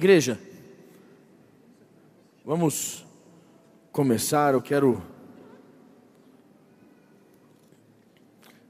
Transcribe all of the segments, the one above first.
Igreja, vamos começar. Eu quero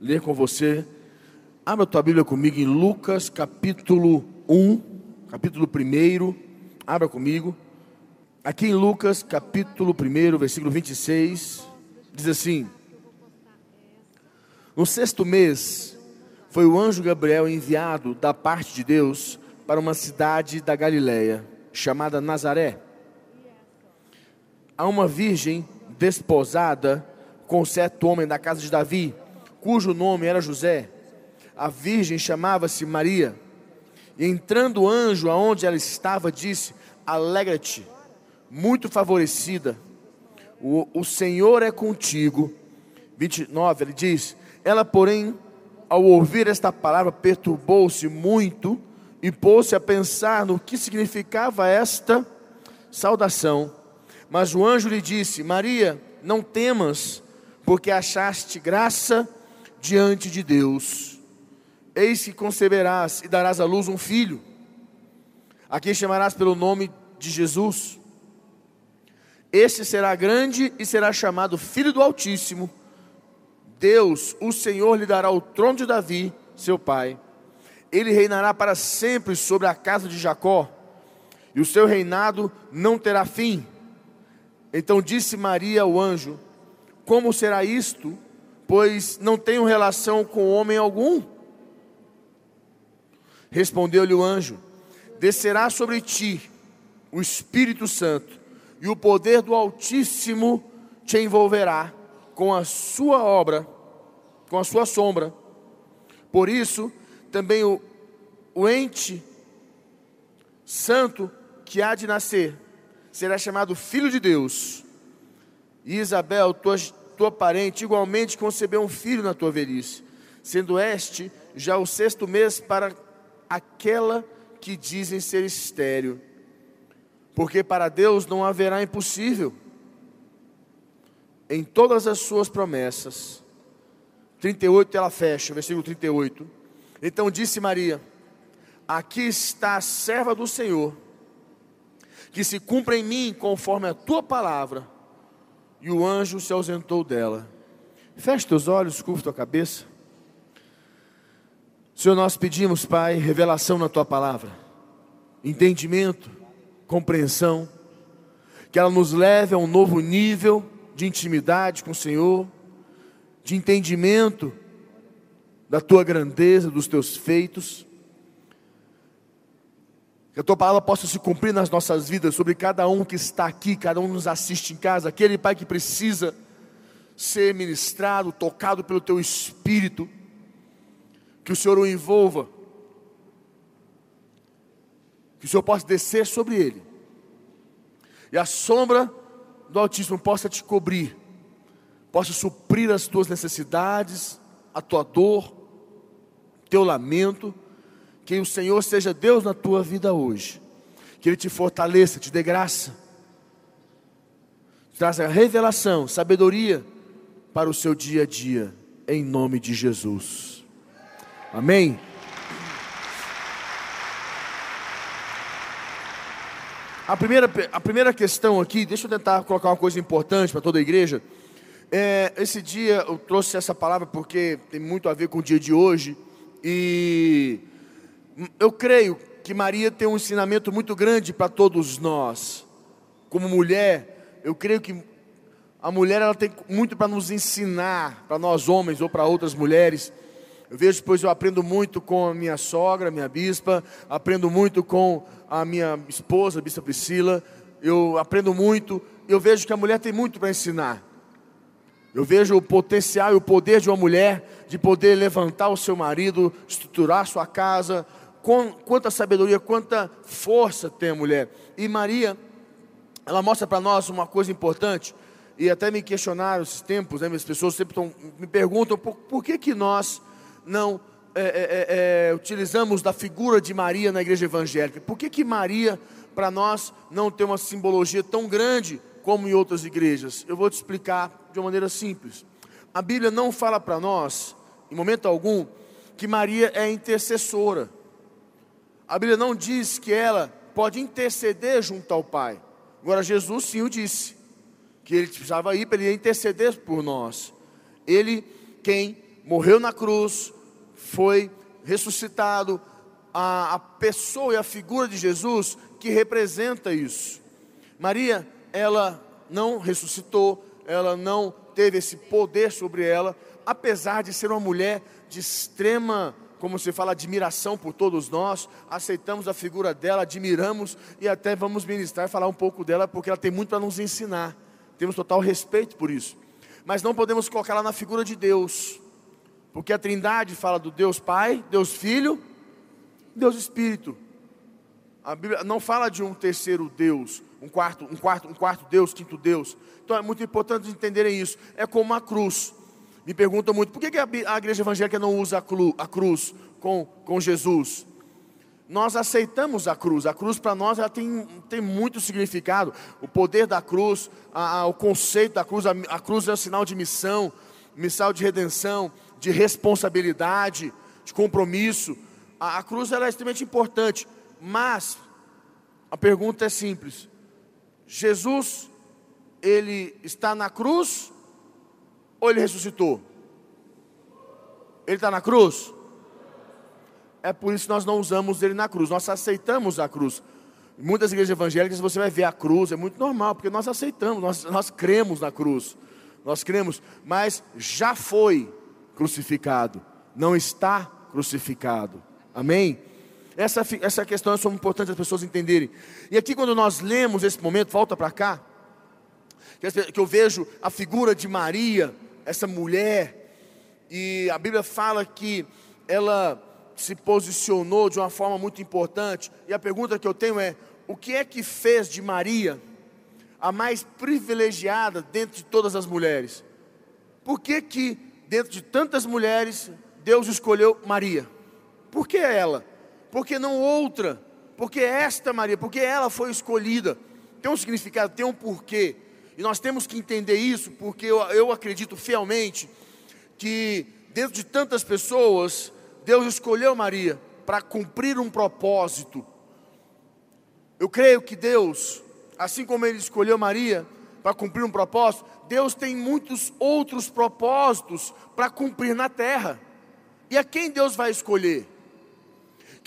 ler com você. Abra a tua Bíblia comigo em Lucas capítulo 1, capítulo 1. Abra comigo. Aqui em Lucas capítulo 1, versículo 26, diz assim: No sexto mês foi o anjo Gabriel enviado da parte de Deus para uma cidade da Galiléia, chamada Nazaré, a uma virgem desposada com certo homem da casa de Davi, cujo nome era José. A virgem chamava-se Maria. E entrando o anjo aonde ela estava, disse: Alegra-te, muito favorecida, o, o Senhor é contigo. 29, ele diz: Ela, porém, ao ouvir esta palavra, perturbou-se muito e pôs-se a pensar no que significava esta saudação. Mas o anjo lhe disse: Maria, não temas, porque achaste graça diante de Deus. Eis que conceberás e darás à luz um filho, a quem chamarás pelo nome de Jesus. Este será grande e será chamado Filho do Altíssimo. Deus, o Senhor, lhe dará o trono de Davi, seu pai ele reinará para sempre sobre a casa de Jacó, e o seu reinado não terá fim. Então disse Maria ao anjo: Como será isto? Pois não tenho relação com homem algum. Respondeu-lhe o anjo: Descerá sobre ti o Espírito Santo, e o poder do Altíssimo te envolverá com a sua obra, com a sua sombra. Por isso, também o, o ente santo que há de nascer será chamado Filho de Deus. E Isabel, tua, tua parente, igualmente concebeu um filho na tua velhice, sendo este já o sexto mês para aquela que dizem ser estéreo. Porque para Deus não haverá impossível em todas as suas promessas. 38 ela fecha, versículo 38. Então disse Maria: Aqui está a serva do Senhor, que se cumpra em mim conforme a tua palavra. E o anjo se ausentou dela. Feche teus olhos, curva tua cabeça. Senhor, nós pedimos, Pai, revelação na tua palavra, entendimento, compreensão, que ela nos leve a um novo nível de intimidade com o Senhor, de entendimento da tua grandeza, dos teus feitos. Que a tua palavra possa se cumprir nas nossas vidas, sobre cada um que está aqui, cada um nos assiste em casa, aquele pai que precisa ser ministrado, tocado pelo teu espírito, que o Senhor o envolva, que o Senhor possa descer sobre ele, e a sombra do Altíssimo possa te cobrir, possa suprir as tuas necessidades, a tua dor, teu lamento, que o Senhor seja Deus na tua vida hoje, que Ele te fortaleça, te dê graça, traga revelação, sabedoria para o seu dia a dia, em nome de Jesus. Amém. A primeira, a primeira questão aqui, deixa eu tentar colocar uma coisa importante para toda a igreja. É, esse dia eu trouxe essa palavra porque tem muito a ver com o dia de hoje. E eu creio que Maria tem um ensinamento muito grande para todos nós. Como mulher, eu creio que a mulher ela tem muito para nos ensinar, para nós homens ou para outras mulheres. Eu vejo, pois eu aprendo muito com a minha sogra, minha bispa, aprendo muito com a minha esposa, a bispa Priscila. Eu aprendo muito, eu vejo que a mulher tem muito para ensinar. Eu vejo o potencial e o poder de uma mulher de poder levantar o seu marido, estruturar sua casa. quanta sabedoria, quanta força tem a mulher. E Maria, ela mostra para nós uma coisa importante. E até me questionaram esses tempos, né, as pessoas sempre tão, me perguntam por, por que, que nós não é, é, é, é, utilizamos da figura de Maria na igreja evangélica. Por que, que Maria, para nós, não tem uma simbologia tão grande como em outras igrejas. Eu vou te explicar de uma maneira simples. A Bíblia não fala para nós, em momento algum, que Maria é intercessora. A Bíblia não diz que ela pode interceder junto ao Pai. Agora, Jesus sim o disse, que ele precisava ir para ele interceder por nós. Ele, quem morreu na cruz, foi ressuscitado, a, a pessoa e a figura de Jesus que representa isso. Maria, ela não ressuscitou, ela não teve esse poder sobre ela, apesar de ser uma mulher de extrema, como se fala, admiração por todos nós, aceitamos a figura dela, admiramos e até vamos ministrar e falar um pouco dela, porque ela tem muito para nos ensinar. Temos total respeito por isso. Mas não podemos colocá-la na figura de Deus, porque a Trindade fala do Deus Pai, Deus Filho, Deus Espírito. A Bíblia não fala de um terceiro Deus, um quarto, um quarto, um quarto Deus, quinto Deus. Então é muito importante entenderem isso. É como a cruz. Me perguntam muito, por que a igreja evangélica não usa a cruz com, com Jesus? Nós aceitamos a cruz. A cruz para nós ela tem, tem muito significado. O poder da cruz, a, a, o conceito da cruz, a, a cruz é um sinal de missão, missão de redenção, de responsabilidade, de compromisso. A, a cruz ela é extremamente importante, mas a pergunta é simples: Jesus, ele está na cruz ou ele ressuscitou? Ele está na cruz? É por isso que nós não usamos ele na cruz, nós aceitamos a cruz. Em muitas igrejas evangélicas você vai ver a cruz, é muito normal, porque nós aceitamos, nós, nós cremos na cruz. Nós cremos, mas já foi crucificado, não está crucificado. Amém? Essa, essa questão é importante as pessoas entenderem. E aqui, quando nós lemos esse momento, volta para cá, que eu vejo a figura de Maria, essa mulher, e a Bíblia fala que ela se posicionou de uma forma muito importante. E a pergunta que eu tenho é: o que é que fez de Maria a mais privilegiada dentro de todas as mulheres? Por que que dentro de tantas mulheres Deus escolheu Maria? Por que ela? Por que não outra? Porque esta Maria, porque ela foi escolhida. Tem um significado, tem um porquê. E nós temos que entender isso, porque eu, eu acredito fielmente que dentro de tantas pessoas, Deus escolheu Maria para cumprir um propósito. Eu creio que Deus, assim como Ele escolheu Maria para cumprir um propósito, Deus tem muitos outros propósitos para cumprir na terra. E a quem Deus vai escolher?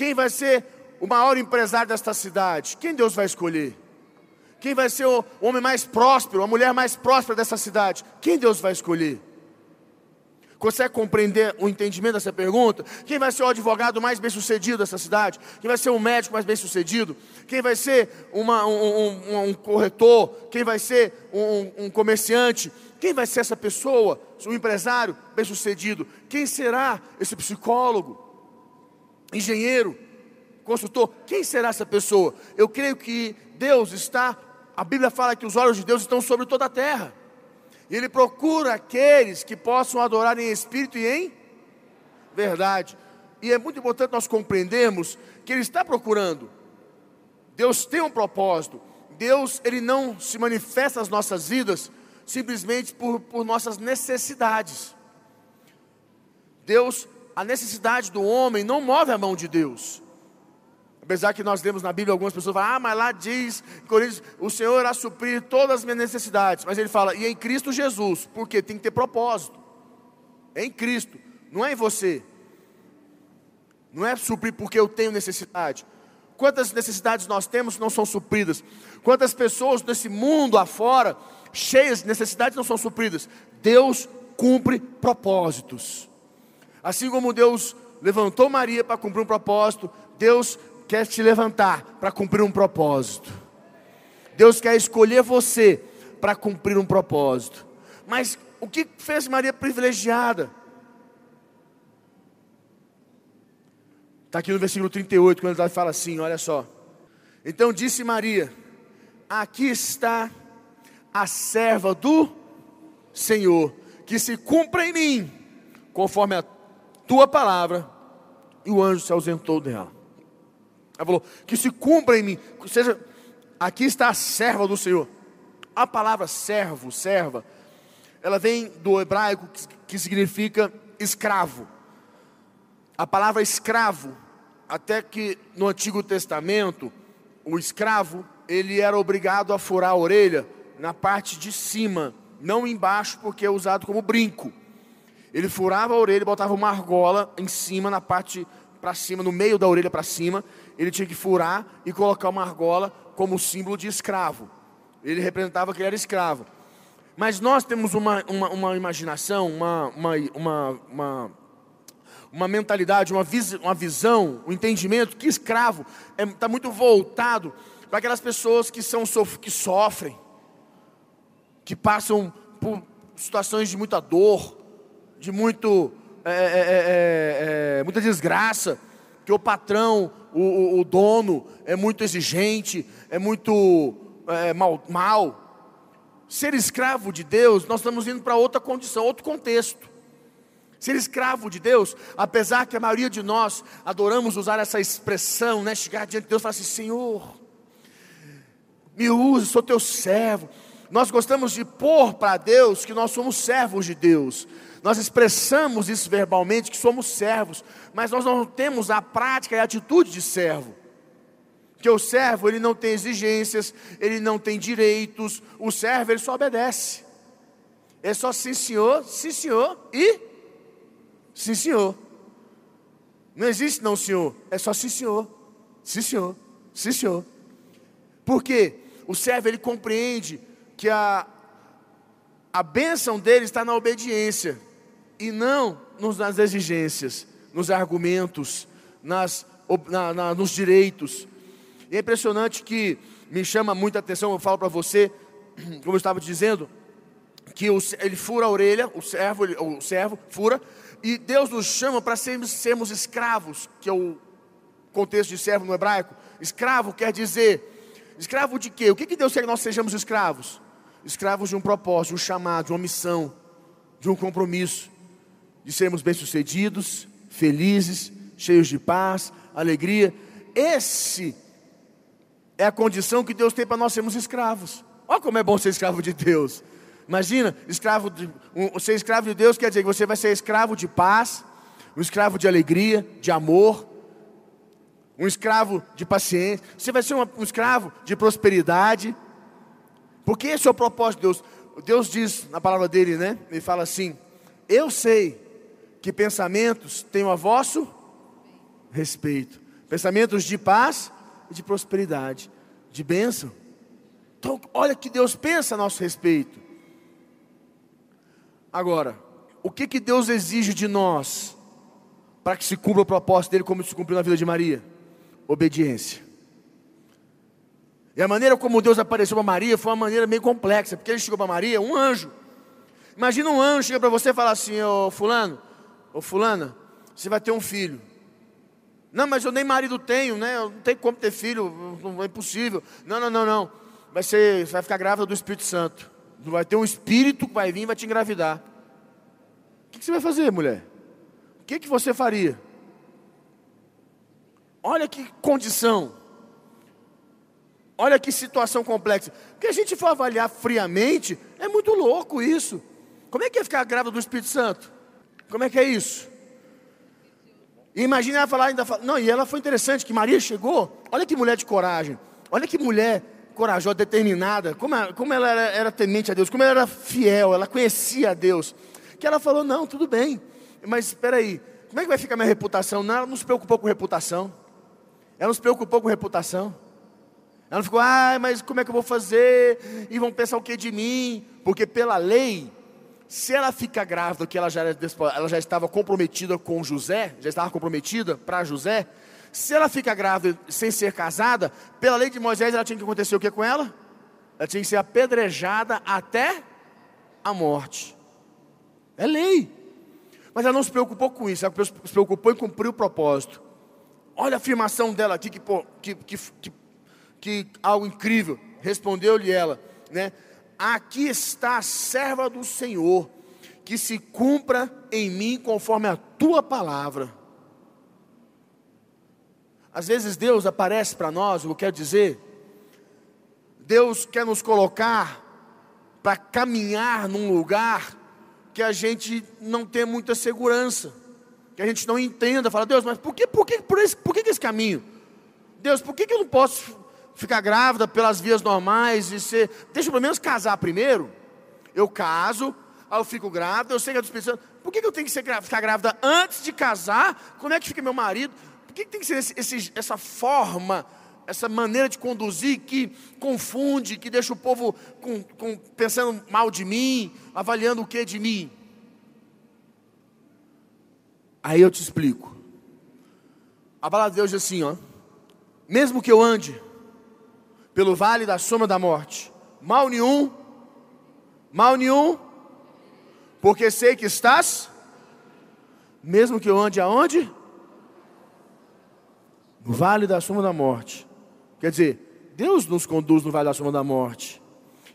Quem vai ser o maior empresário desta cidade? Quem Deus vai escolher? Quem vai ser o homem mais próspero, a mulher mais próspera dessa cidade? Quem Deus vai escolher? Consegue compreender o entendimento dessa pergunta? Quem vai ser o advogado mais bem sucedido dessa cidade? Quem vai ser o médico mais bem sucedido? Quem vai ser uma, um, um, um, corretor? Quem vai ser um, um comerciante? Quem vai ser essa pessoa? Um empresário bem sucedido? Quem será esse psicólogo? Engenheiro, construtor, quem será essa pessoa? Eu creio que Deus está, a Bíblia fala que os olhos de Deus estão sobre toda a terra. E Ele procura aqueles que possam adorar em espírito e em verdade. E é muito importante nós compreendermos que Ele está procurando. Deus tem um propósito. Deus, Ele não se manifesta nas nossas vidas simplesmente por, por nossas necessidades. Deus a necessidade do homem não move a mão de Deus. Apesar que nós lemos na Bíblia algumas pessoas falam, ah, mas lá diz, Coríntios, o Senhor irá suprir todas as minhas necessidades. Mas ele fala, e em Cristo Jesus, porque tem que ter propósito. É em Cristo, não é em você. Não é suprir porque eu tenho necessidade. Quantas necessidades nós temos não são supridas? Quantas pessoas nesse mundo afora, cheias de necessidades, não são supridas? Deus cumpre propósitos. Assim como Deus levantou Maria para cumprir um propósito, Deus quer te levantar para cumprir um propósito. Deus quer escolher você para cumprir um propósito. Mas o que fez Maria privilegiada? Está aqui no versículo 38, quando ele fala assim: olha só. Então disse Maria: Aqui está a serva do Senhor, que se cumpra em mim, conforme a tua palavra. E o anjo se ausentou dela. Ela falou: Que se cumpra em mim. Seja, aqui está a serva do Senhor. A palavra servo, serva, ela vem do hebraico que significa escravo. A palavra escravo, até que no Antigo Testamento, o escravo, ele era obrigado a furar a orelha na parte de cima, não embaixo, porque é usado como brinco. Ele furava a orelha, botava uma argola em cima, na parte para cima, no meio da orelha para cima. Ele tinha que furar e colocar uma argola como símbolo de escravo. Ele representava que ele era escravo. Mas nós temos uma, uma, uma imaginação, uma, uma, uma, uma, uma mentalidade, uma, vis, uma visão, um entendimento que escravo está é, tá muito voltado para aquelas pessoas que, são, que sofrem, que passam por situações de muita dor, de muito, é, é, é, é muita desgraça, que o patrão, o, o, dono é muito exigente, é muito mal, mal. Ser escravo de Deus, nós estamos indo para outra condição, outro contexto. Ser escravo de Deus, apesar que a maioria de nós adoramos usar essa expressão, né? Chegar diante de Deus e falar assim: Senhor, me use, sou teu servo. Nós gostamos de pôr para Deus que nós somos servos de Deus. Nós expressamos isso verbalmente, que somos servos, mas nós não temos a prática e a atitude de servo. Que o servo, ele não tem exigências, ele não tem direitos, o servo, ele só obedece. É só sim senhor, sim senhor e Sim, senhor. Não existe não, senhor. É só sim, senhor. Sim, senhor. Sim, senhor. Porque o servo ele compreende que a, a bênção dele está na obediência e não nos, nas exigências, nos argumentos, nas, na, na, nos direitos. E é impressionante que me chama muita atenção, eu falo para você, como eu estava dizendo, que o, ele fura a orelha, o servo, o servo fura, e Deus nos chama para sermos, sermos escravos, que é o contexto de servo no hebraico. Escravo quer dizer, escravo de quê? O que, que Deus quer que nós sejamos escravos? Escravos de um propósito, de um chamado, de uma missão, de um compromisso, de sermos bem-sucedidos, felizes, cheios de paz, alegria. Esse é a condição que Deus tem para nós sermos escravos. Olha como é bom ser escravo de Deus. Imagina, escravo de, um, ser escravo de Deus quer dizer que você vai ser escravo de paz, um escravo de alegria, de amor, um escravo de paciência. Você vai ser um, um escravo de prosperidade, porque esse é o propósito de Deus. Deus diz na palavra dele, né? Ele fala assim: Eu sei que pensamentos tenho a vosso respeito, pensamentos de paz e de prosperidade, de bênção. Então, olha que Deus pensa a nosso respeito. Agora, o que, que Deus exige de nós para que se cumpra o propósito dele como se cumpriu na vida de Maria? Obediência. E a maneira como Deus apareceu para Maria foi uma maneira meio complexa, porque ele chegou para Maria, um anjo. Imagina um anjo chega para você e fala assim: Ô fulano, ô fulana, você vai ter um filho. Não, mas eu nem marido tenho, né? Eu não tenho como ter filho, não é impossível. Não, não, não, não. Vai ser, você vai ficar grávida do Espírito Santo. Vai ter um espírito que vai vir e vai te engravidar. O que você vai fazer, mulher? O que você faria? Olha que condição. Olha que situação complexa. Porque a gente for avaliar friamente, é muito louco isso. Como é que é ficar grávida do Espírito Santo? Como é que é isso? E imagina ela falar ainda. Não, e ela foi interessante que Maria chegou. Olha que mulher de coragem. Olha que mulher corajosa, determinada, como ela, como ela era, era temente a Deus, como ela era fiel, ela conhecia a Deus, que ela falou: não, tudo bem, mas espera aí, como é que vai ficar minha reputação? Não, ela não se preocupou com reputação, ela não se preocupou com reputação. Ela não ficou, ah, mas como é que eu vou fazer? E vão pensar o que de mim? Porque pela lei, se ela fica grávida, que ela já, ela já estava comprometida com José, já estava comprometida para José, se ela fica grávida sem ser casada, pela lei de Moisés, ela tinha que acontecer o que com ela? Ela tinha que ser apedrejada até a morte. É lei. Mas ela não se preocupou com isso, ela se preocupou em cumprir o propósito. Olha a afirmação dela aqui, que, que, que, que, que algo incrível. Respondeu-lhe ela, né? Aqui está a serva do Senhor, que se cumpra em mim conforme a tua palavra. Às vezes Deus aparece para nós, eu quero dizer, Deus quer nos colocar para caminhar num lugar que a gente não tem muita segurança, que a gente não entenda, fala, Deus, mas por que, por que, por esse, por que esse caminho? Deus, por que, que eu não posso ficar grávida pelas vias normais e ser. Deixa eu pelo menos casar primeiro. Eu caso, aí eu fico grávida, eu sei que estou pensando, por que, que eu tenho que ser, ficar grávida antes de casar? Como é que fica meu marido? Por que, que tem que ser esse, esse, essa forma, essa maneira de conduzir que confunde, que deixa o povo com, com, pensando mal de mim, avaliando o que de mim? Aí eu te explico. A palavra de Deus diz assim, ó. Mesmo que eu ande pelo vale da sombra da morte, mal nenhum, mal nenhum, porque sei que estás, mesmo que eu ande aonde? No vale da sombra da morte. Quer dizer, Deus nos conduz no vale da sombra da morte.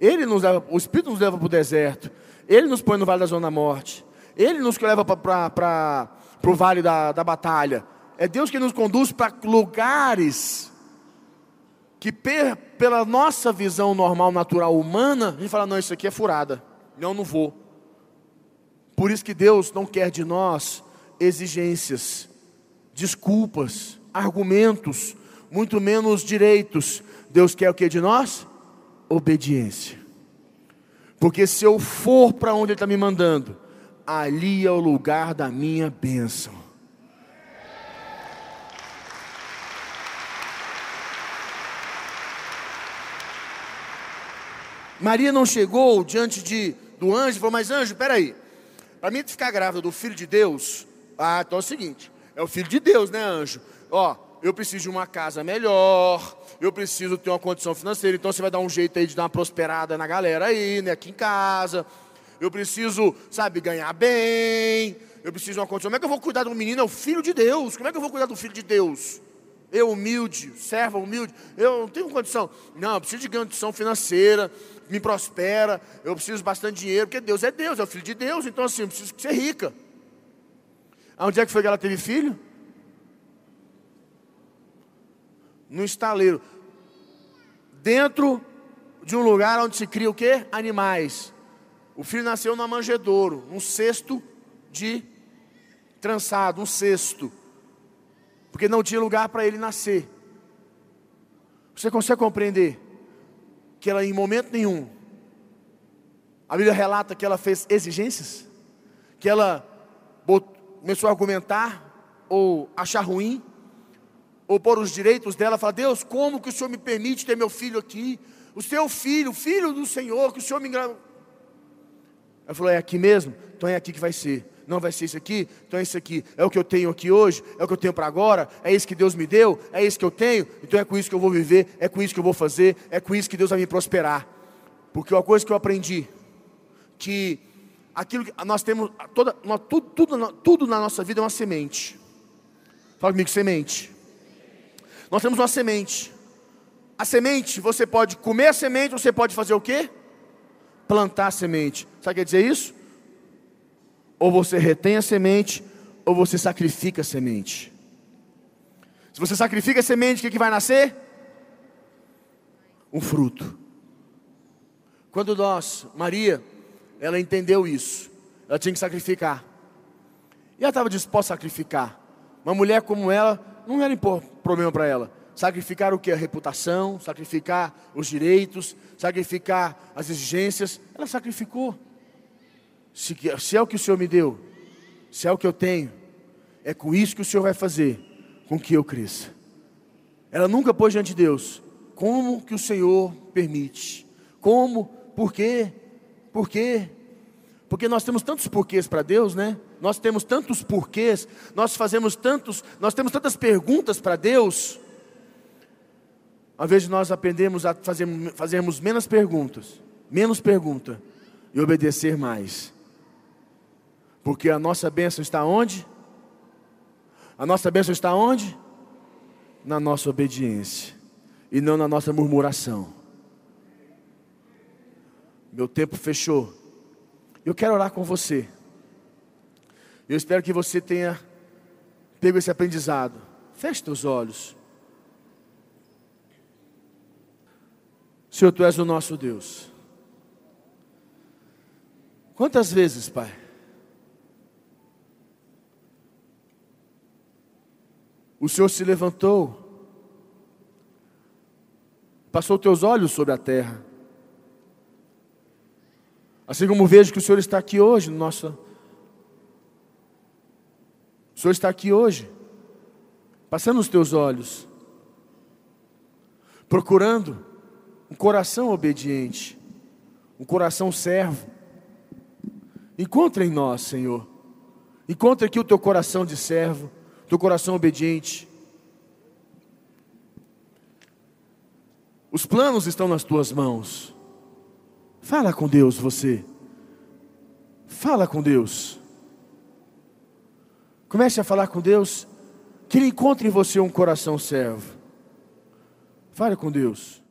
Ele nos leva, o Espírito nos leva para o deserto. Ele nos põe no vale da zona da morte. Ele nos leva para o vale da, da batalha. É Deus que nos conduz para lugares que, per, pela nossa visão normal, natural, humana, a gente fala: não, isso aqui é furada. Não, não vou. Por isso que Deus não quer de nós exigências, desculpas, argumentos, muito menos direitos. Deus quer o que de nós? Obediência. Porque se eu for para onde Ele está me mandando, ali é o lugar da minha bênção. Maria não chegou diante de, do anjo e falou: Mas anjo, peraí, para mim ficar grávida do filho de Deus, ah, então é o seguinte: é o filho de Deus, né, anjo? Ó, eu preciso de uma casa melhor, eu preciso ter uma condição financeira, então você vai dar um jeito aí de dar uma prosperada na galera aí, né, aqui em casa. Eu preciso, sabe, ganhar bem, eu preciso de uma condição. Como é que eu vou cuidar do menino? É o filho de Deus. Como é que eu vou cuidar do filho de Deus? Eu humilde, serva humilde, eu não tenho condição. Não, eu preciso de condição financeira, me prospera, eu preciso bastante dinheiro, porque Deus é Deus, é o filho de Deus, então assim, eu preciso ser rica. Onde é que foi que ela teve filho? No estaleiro. Dentro de um lugar onde se cria o quê? Animais. O filho nasceu na manjedouro, um cesto de trançado, um cesto. Porque não tinha lugar para ele nascer. Você consegue compreender? Que ela em momento nenhum, a Bíblia relata que ela fez exigências, que ela começou a argumentar, ou achar ruim, ou pôr os direitos dela, falar, Deus, como que o Senhor me permite ter meu filho aqui? O seu filho, filho do Senhor, que o Senhor me engravou. Ela falou, é aqui mesmo? Então é aqui que vai ser não vai ser isso aqui, então é isso aqui. É o que eu tenho aqui hoje, é o que eu tenho para agora, é isso que Deus me deu, é isso que eu tenho, então é com isso que eu vou viver, é com isso que eu vou fazer, é com isso que Deus vai me prosperar. Porque uma coisa que eu aprendi, que aquilo que nós temos, toda, nós, tudo, tudo, tudo na nossa vida é uma semente. Fala comigo, semente. Nós temos uma semente. A semente, você pode comer a semente, você pode fazer o quê? Plantar a semente. Sabe o que quer dizer isso? Ou você retém a semente, ou você sacrifica a semente. Se você sacrifica a semente, o que, que vai nascer? Um fruto. Quando nós, Maria, ela entendeu isso, ela tinha que sacrificar. E ela estava disposta a sacrificar. Uma mulher como ela, não era problema para ela. Sacrificar o que? A reputação, sacrificar os direitos, sacrificar as exigências. Ela sacrificou. Se, se é o que o Senhor me deu, se é o que eu tenho, é com isso que o Senhor vai fazer com que eu cresça. Ela nunca pôs diante de Deus. Como que o Senhor permite? Como? Por quê? Por quê? Porque nós temos tantos porquês para Deus, né? Nós temos tantos porquês, nós fazemos tantos, nós temos tantas perguntas para Deus. Ao invés de nós aprendermos a fazer, fazermos menos perguntas, menos pergunta e obedecer mais. Porque a nossa bênção está onde? A nossa bênção está onde? Na nossa obediência e não na nossa murmuração. Meu tempo fechou. Eu quero orar com você. Eu espero que você tenha pego esse aprendizado. Feche teus olhos. Senhor, tu és o nosso Deus. Quantas vezes, Pai? O Senhor se levantou Passou teus olhos sobre a terra. Assim como vejo que o Senhor está aqui hoje, nossa. O Senhor está aqui hoje, passando os teus olhos, procurando um coração obediente, um coração servo. Encontra em nós, Senhor. Encontra aqui o teu coração de servo, teu coração obediente. Os planos estão nas tuas mãos. Fala com Deus, você. Fala com Deus. Comece a falar com Deus. Que Ele encontre em você um coração servo. Fale com Deus.